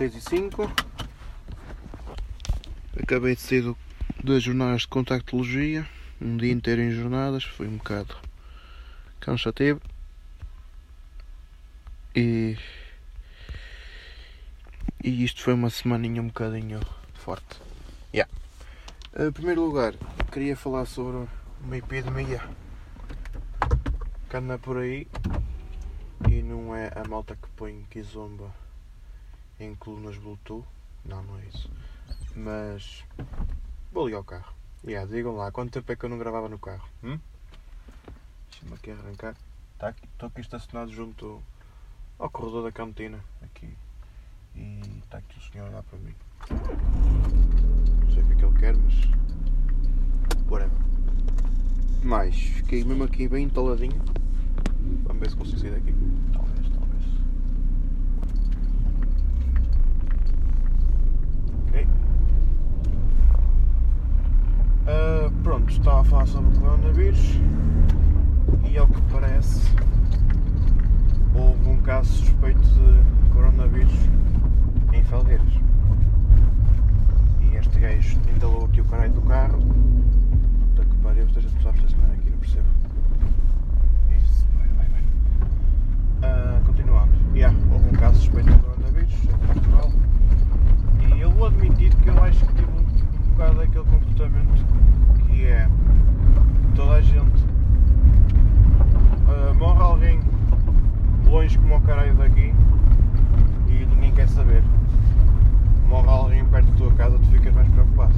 Olá, 6 e 5 Acabei de sair das jornadas de contactologia Um dia inteiro em jornadas, foi um bocado cansativo. E, e isto foi uma semaninha um bocadinho forte. Yeah. Em primeiro lugar, queria falar sobre uma epidemia que anda por aí e não é a malta que põe kizomba em colunas Bluetooth. Não, não é isso. Mas vou ligar o carro. Yeah, digam lá, quanto tempo é que eu não gravava no carro? Hum? Deixa-me aqui arrancar. Tá aqui, estou aqui estacionado junto ao corredor da cantina. Aqui. E está aqui o senhor olhar para mim. Não sei o que é que ele quer, mas. Whatever. Mais, fiquei mesmo aqui bem entaladinho. Vamos ver se consigo sair daqui. Talvez, talvez. Ok. Ah, pronto, estava a falar sobre o coronavírus e ao que parece houve um caso suspeito de coronavírus em Felgueiras. E este gajo entalou aqui o caralho do carro. Puta que pariu, esteja pessoas a estacionar aqui, não percebo. Isso, vai, vai, vai. Ah, continuando. Yeah, houve um caso suspeito de coronavírus em Portugal. E eu vou admitir que eu acho que um bocado daquele comportamento que é toda a gente ah, morre alguém longe como o caralho daqui e ninguém quer saber. Morre alguém perto da tua casa, tu ficas mais preocupado.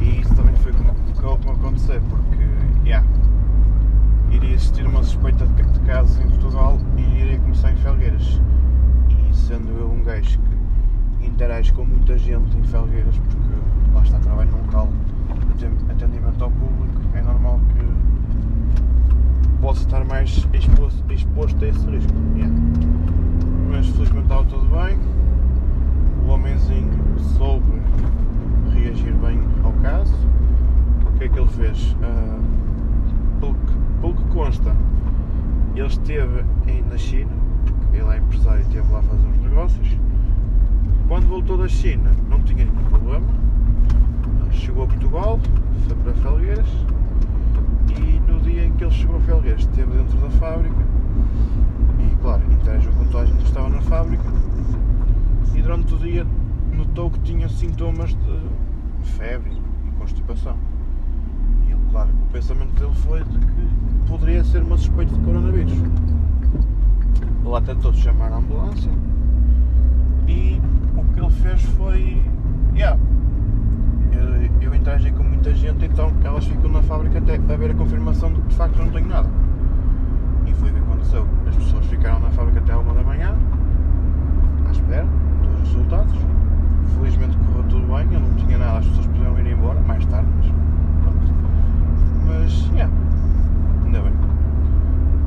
E isso também foi como que me acontecer, porque yeah, iria existir uma suspeita de de casos em Portugal e iria começar em Felgueiras. E sendo eu um gajo que interage com muita gente em Felgueiras, porque lá está, trabalho num local de aten- atendimento ao público, é normal que possa estar mais exposto, exposto a esse risco. Yeah. Mas felizmente estava tudo bem. O homenzinho soube reagir bem ao caso. O que é que ele fez? Ah, pelo, que, consta, ele esteve na China, porque ele é empresário e esteve lá a fazer uns negócios. Quando voltou da China, não tinha nenhum problema. Chegou a Portugal, foi para Felgueiras e no dia em que ele chegou a Felgueiras esteve dentro da fábrica e claro, interagiu com toda a gente que estava na fábrica e durante o dia notou que tinha sintomas de febre e constipação. E ele, claro, o pensamento dele foi de que poderia ser uma suspeita de coronavírus. Lá tentou chamar a ambulância e o que ele fez foi. Yeah, eu, eu interagi com muita gente, então elas ficam na fábrica até a ver a confirmação de que de facto eu não tenho nada. E foi o que aconteceu. As pessoas ficaram na fábrica até a uma da manhã, à espera dos resultados. Felizmente correu tudo bem, eu não tinha nada, as pessoas podiam ir embora mais tarde, mas pronto. Mas, yeah, ainda bem.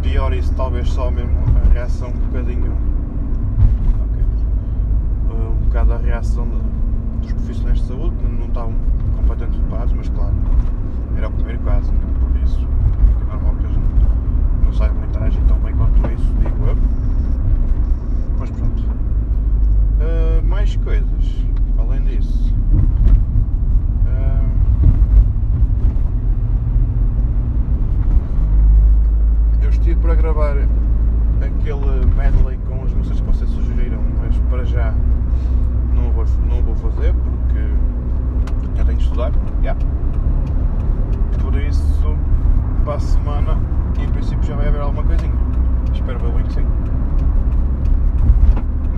Pior isso, talvez só mesmo a reação um bocadinho. ok, uh, Um bocado a reação de- dos profissionais de saúde, que não estavam completamente preparados, mas claro, era o primeiro caso, né? por isso é normal que eles não, não saibam interagir tão bem quanto isso, digo eu. Mas pronto. Uh, mais coisas, além disso. Uh, eu estive para gravar aquele medley com as músicas que vocês sugeriram, mas para já não vou, não vou fazer porque eu tenho de estudar. Yeah. Por isso, semana, em princípio, já vai haver alguma coisinha. Espero bem que sim.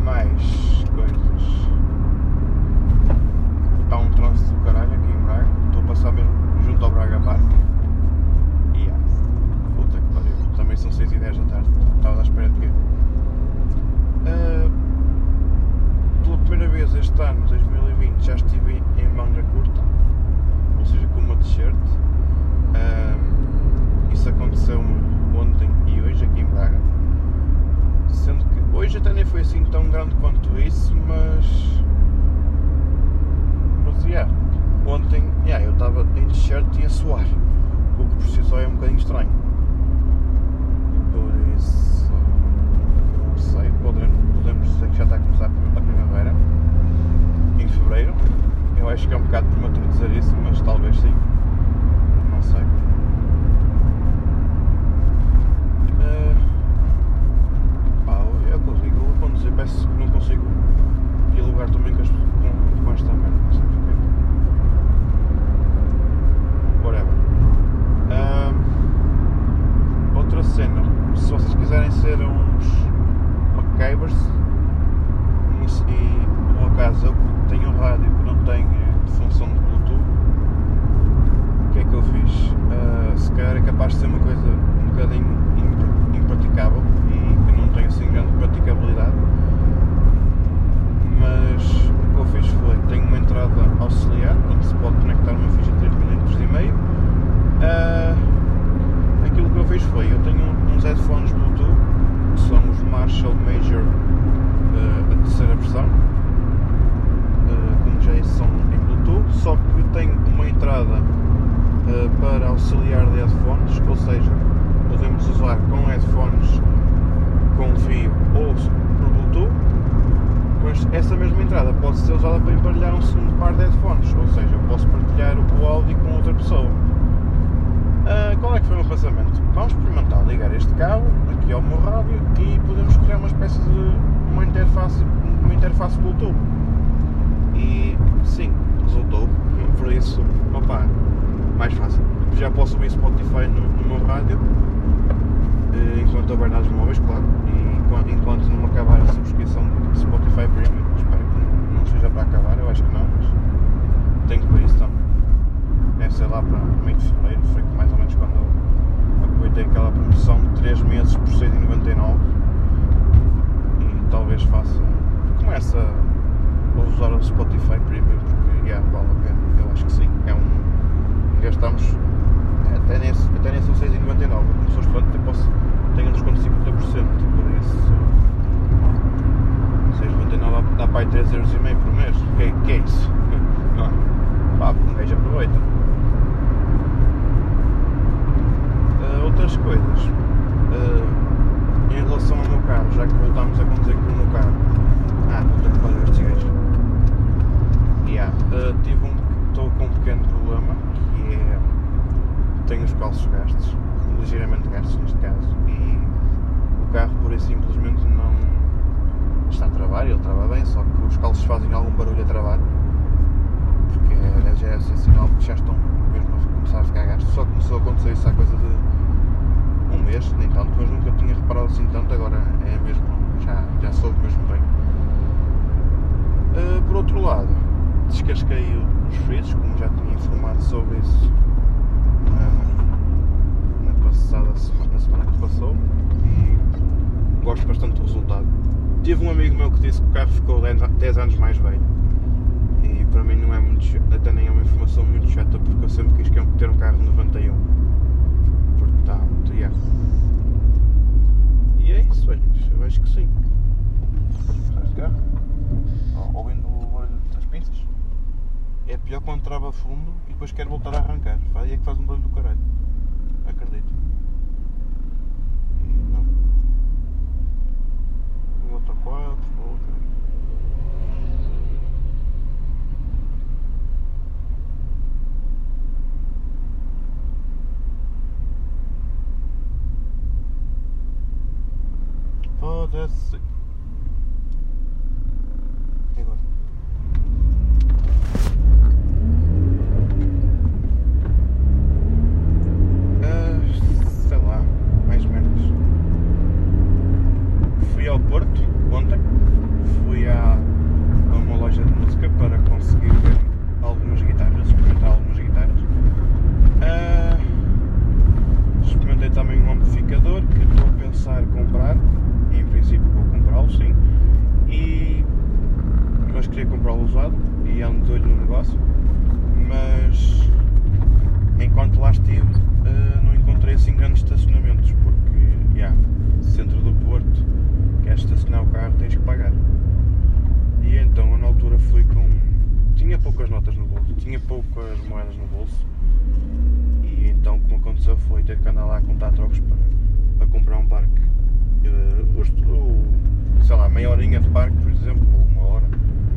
Mais coisas. Está um trânsito do caralho aqui em Braga. Estou a passar mesmo junto ao Braga Park. E yeah. Puta que pariu. Também são 6 e 10 da tarde. Estava à espera de quê? Ah, pela primeira vez este ano, 2020, já estive em manga curta, ou seja, com uma t-shirt. Ahm, isso aconteceu-me ontem e hoje aqui em Braga. Sendo que hoje até nem foi assim tão grande quanto isso, mas. Mas, yeah, ontem yeah, eu estava em t-shirt e a suar, o que por si só é um bocadinho estranho. Por isso. Não sei, podemos, podemos dizer que já está a começar a primavera, em fevereiro. Eu acho que é um bocado prematuro dizer isso, mas talvez sim. Não sei. Uh, pá, é o que eu digo, eu conduzir, peço que não consigo dialogar também com, as, com, com esta merda, não sei porquê. Whatever. Uh, outra cena, se vocês quiserem ser uns MacGyvers e no meu caso eu tenho um rádio que não tem de função de Bluetooth, o que é que eu fiz? Uh, se calhar é capaz de ser uma coisa um bocadinho impraticável e que não tem assim grande praticabilidade, mas o que eu fiz foi, tenho uma entrada auxiliar onde se pode conectar uma ficha de 3 mm e meio. Uh, aquilo que eu fiz foi, eu tenho uns headphones Bluetooth, que são os Marshall Major, uh, a terceira versão, uh, como já são em Bluetooth, só que tem uma entrada para auxiliar de headphones, ou seja, podemos usar com headphones com fio ou por Bluetooth, mas essa mesma entrada pode ser usada para emparelhar um segundo par de headphones, ou seja, eu posso partilhar o áudio com outra pessoa. Uh, qual é que foi o meu pensamento? Vamos experimentar ligar este cabo aqui ao meu rádio e podemos criar uma espécie de uma interface, uma interface Bluetooth. E sim, resultou. Por isso, opa, mais fácil. Já posso ouvir Spotify no, no meu rádio eh, enquanto houver dados móveis, claro, e enquanto, enquanto não acabar a subscrição de Spotify Premium, espero que não seja para acabar, eu acho que não, mas tenho que ver isso também. Deve ser lá para meio de fevereiro, foi mais ou menos quando eu aproveitei aquela promoção de 3 meses por 6,99 e talvez faça, comece a usar o Spotify Premium porque yeah, vale a pena, eu acho que sim, é um, gastamos até nem, até nem são 6,99. Como sou estudante, posso, tenho um desconto de 50%. Por isso, 6,99 dá para aí 3,5€ por mês. Que, que é isso? Não. Pá, um gajo aproveita. Uh, outras coisas. Uh, em relação ao meu carro, já que voltámos a conduzir com o meu carro. Ah, vou ter que fazer estes gajos. Yeah, uh, tive um. Estou com um pequeno problema que é tenho os calços gastos, ligeiramente gastos neste caso, e o carro por aí simplesmente não está a travar, ele trava bem, só que os calços fazem algum barulho a travar, porque é, já é assim, sinal que já estão mesmo a começar a ficar gastos, só começou a acontecer isso há coisa de um mês, nem tanto, mas nunca tinha reparado assim tanto, agora é mesmo, já, já soube mesmo bem. Uh, por outro lado, descasquei os frisos, como já tinha informado sobre isso na, na passada semana, na semana que passou e gosto bastante do resultado. Tive um amigo meu que disse que o carro ficou 10 anos mais velho e para mim não é muito até nem é uma informação muito chata porque eu sempre quis ter um carro 91 portanto, yeah. e é isso eu acho que sim este carro ouvindo o barulho das pinças é pior quando trava fundo e depois quer voltar a arrancar. Aí é que faz um barulho do caralho. Acredito. E não. Um outro 4, outro. Foda-se. E agora? Ah, sei lá, mais merdas. Fui ao Porto ontem, fui à, a uma loja de música para conseguir ver algumas guitarras, experimentar algumas guitarras. Ah, experimentei também um amplificador que estou a pensar comprar, em princípio vou comprá-lo sim, e, mas queria comprá-lo usado e ando de olho no negócio, mas enquanto lá estive uh, não encontrei assim grandes estacionamentos, porque, yeah, centro do Porto, queres estacionar o carro, tens que pagar. E então eu na altura fui com. tinha poucas notas no bolso, tinha poucas moedas no bolso, e então como aconteceu foi ter que andar lá a contar trocos para, para comprar um parque. Uh, o, sei lá, meia horinha de parque, por exemplo, ou uma hora.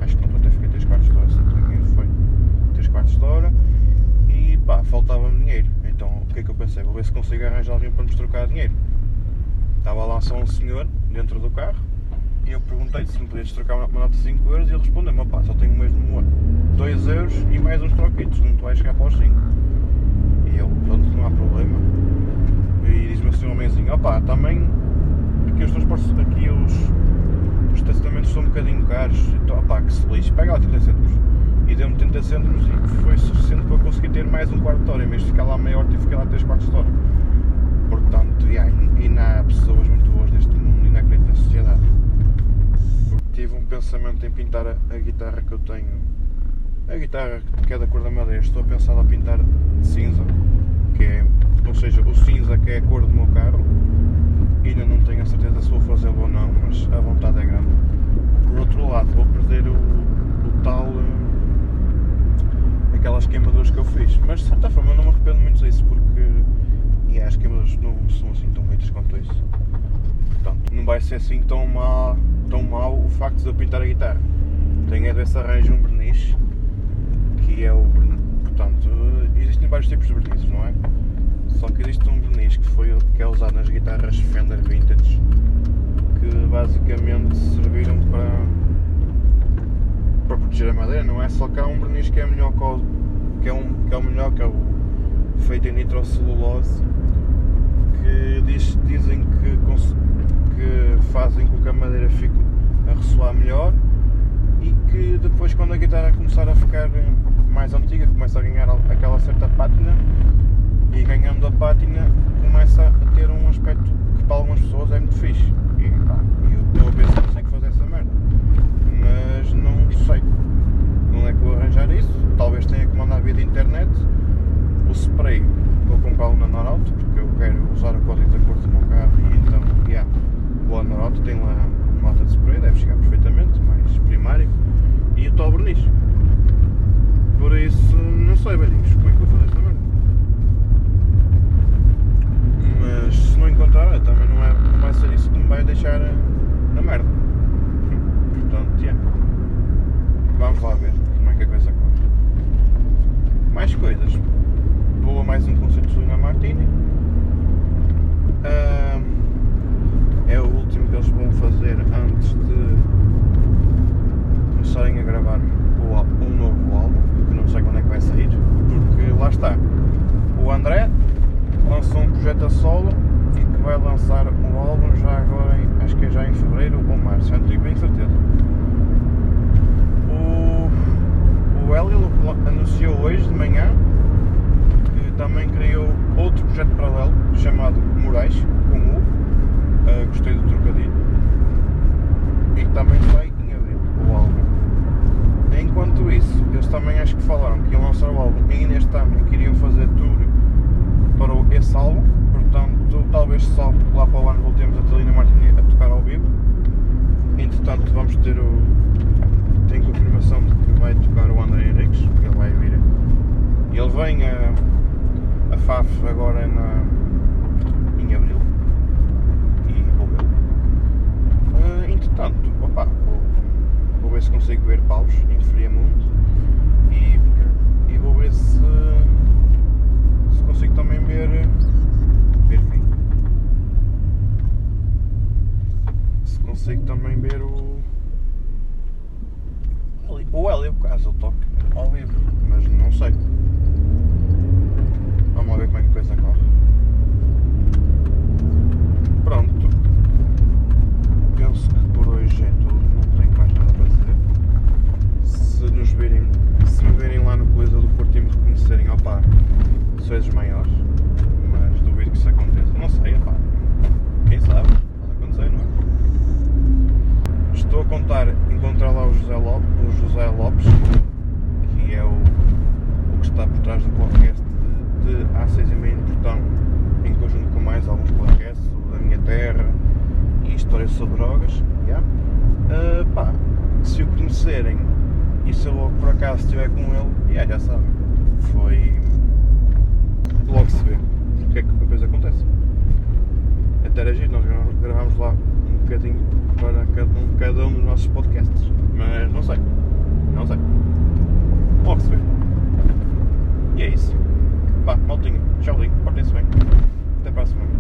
Acho que não até fiquei 3 quartos de hora, se não foi 3 quartos de hora. E pá, faltava-me dinheiro. Então o que é que eu pensei? Vou ver se consigo arranjar alguém para nos trocar dinheiro. Estava lá só um senhor dentro do carro e eu perguntei se me podias trocar uma nota de 5 euros e ele respondeu-me, pá, só tenho mesmo 2 euros e mais uns troquitos, não te vais chegar para os 5. E eu, pronto, não há problema. E diz-me assim um homenzinho, opá, também aqui os transportes, aqui os, os estacionamentos são um bocadinho caros, então opá, que se lixe, pega lá 30 cêntimos. E deu-me 30 cêntimos e foi suficiente para conseguir ter mais um quarto de hora, em vez de ficar lá meia hora, tive que ficar lá 3 quartos de hora. Portanto, yeah, e não há pessoas muito boas neste mundo e não acredito na sociedade. Tive um pensamento em pintar a, a guitarra que eu tenho. A guitarra que é da cor da madeira, estou a pensar a pintar de cinza, que é, ou seja, o cinza que é a cor do meu carro. Ainda não tenho a certeza se vou fazê-lo ou não, mas a vontade é grande. Por outro lado, vou perder o, o tal. eh, aquelas queimaduras que eu fiz. Mas de certa forma eu não me arrependo muito disso porque e as queimaduras não são assim tão muitas quanto isso. Portanto, não vai ser assim tão mal, tão mal o facto de eu pintar a guitarra. Tenho é desse arranjo um verniz, que é o. Portanto, existem vários tipos de vernizes, não é? Só que existe um verniz que, foi, que é usado nas guitarras Fender Vintage, que basicamente serviram para, para proteger a madeira, não é? Só que há um verniz que é melhor que é, um, que é o melhor, que é o feito em nitrocelulose, que diz, dizem que, que fazem com que a madeira fique melhor e que depois quando a guitarra começar a ficar mais antiga, começa a ganhar aquela certa pátina e ganhando a pátina começa a ter um aspecto que para algumas pessoas é muito fixe. E pá, eu estou a ver se consigo fazer essa merda. Mas não sei. Não é que vou arranjar isso. Talvez tenha que mandar via de internet. O spray vou comprá-lo na Norauto porque eu quero usar o código da cor do meu carro e então, yeah, vou à Norauto, tem lá uma nota de spray, deve chegar perfeitamente, mais primário, e o tal verniz. Por isso, não sei, velhinhos, como é que vou fazer esta merda. Mas se não encontrar, olha, também não, é, não vai ser isso que me vai deixar eh, na merda. Portanto, yeah. vamos lá ver como é que a coisa corre. Mais coisas. Vou a mais um concerto de Lina Martini. Ah, é o último que eles vão fazer antes de começarem a gravar o al- um novo álbum, que não sei quando é que vai sair, porque lá está. O André lançou um projeto a solo e que vai lançar um álbum já agora, em- acho que é já em fevereiro ou março, já não tenho bem certeza. O, o Hélio anunciou hoje de manhã que também criou outro projeto paralelo chamado Moraes, com U, ah, gostei do trocadilho, também sai em abril o álbum. Enquanto isso, eles também acho que falaram que iam lançar o álbum ainda este ano e queriam fazer tour para esse álbum, portanto talvez só lá para o ano voltemos a Telina Martini a tocar ao vivo. Entretanto vamos ter o. Tenho confirmação de que vai tocar o André Henriques, que ele vai vir. Ele vem a, a FAF agora na, em Abril e vou ver. Ah, entretanto, se consigo ver paus em Friamundo e, e vou ver se, se consigo também ver. ver quem? Se consigo também ver o. O Hélio, caso ele toque ao vivo, mas não sei. Vamos lá ver como é que a coisa corre. fazerem. E se eu logo por acaso estiver com ele, yeah, já sabem. Foi. Logo se vê porque é que a coisa acontece. Até era giro, nós gravámos lá um bocadinho para cada um, cada um dos nossos podcasts. Mas não sei. Não sei. Logo se vê. E é isso. Pá, maltinho. Tchauzinho. Portem-se bem. Até para a semana.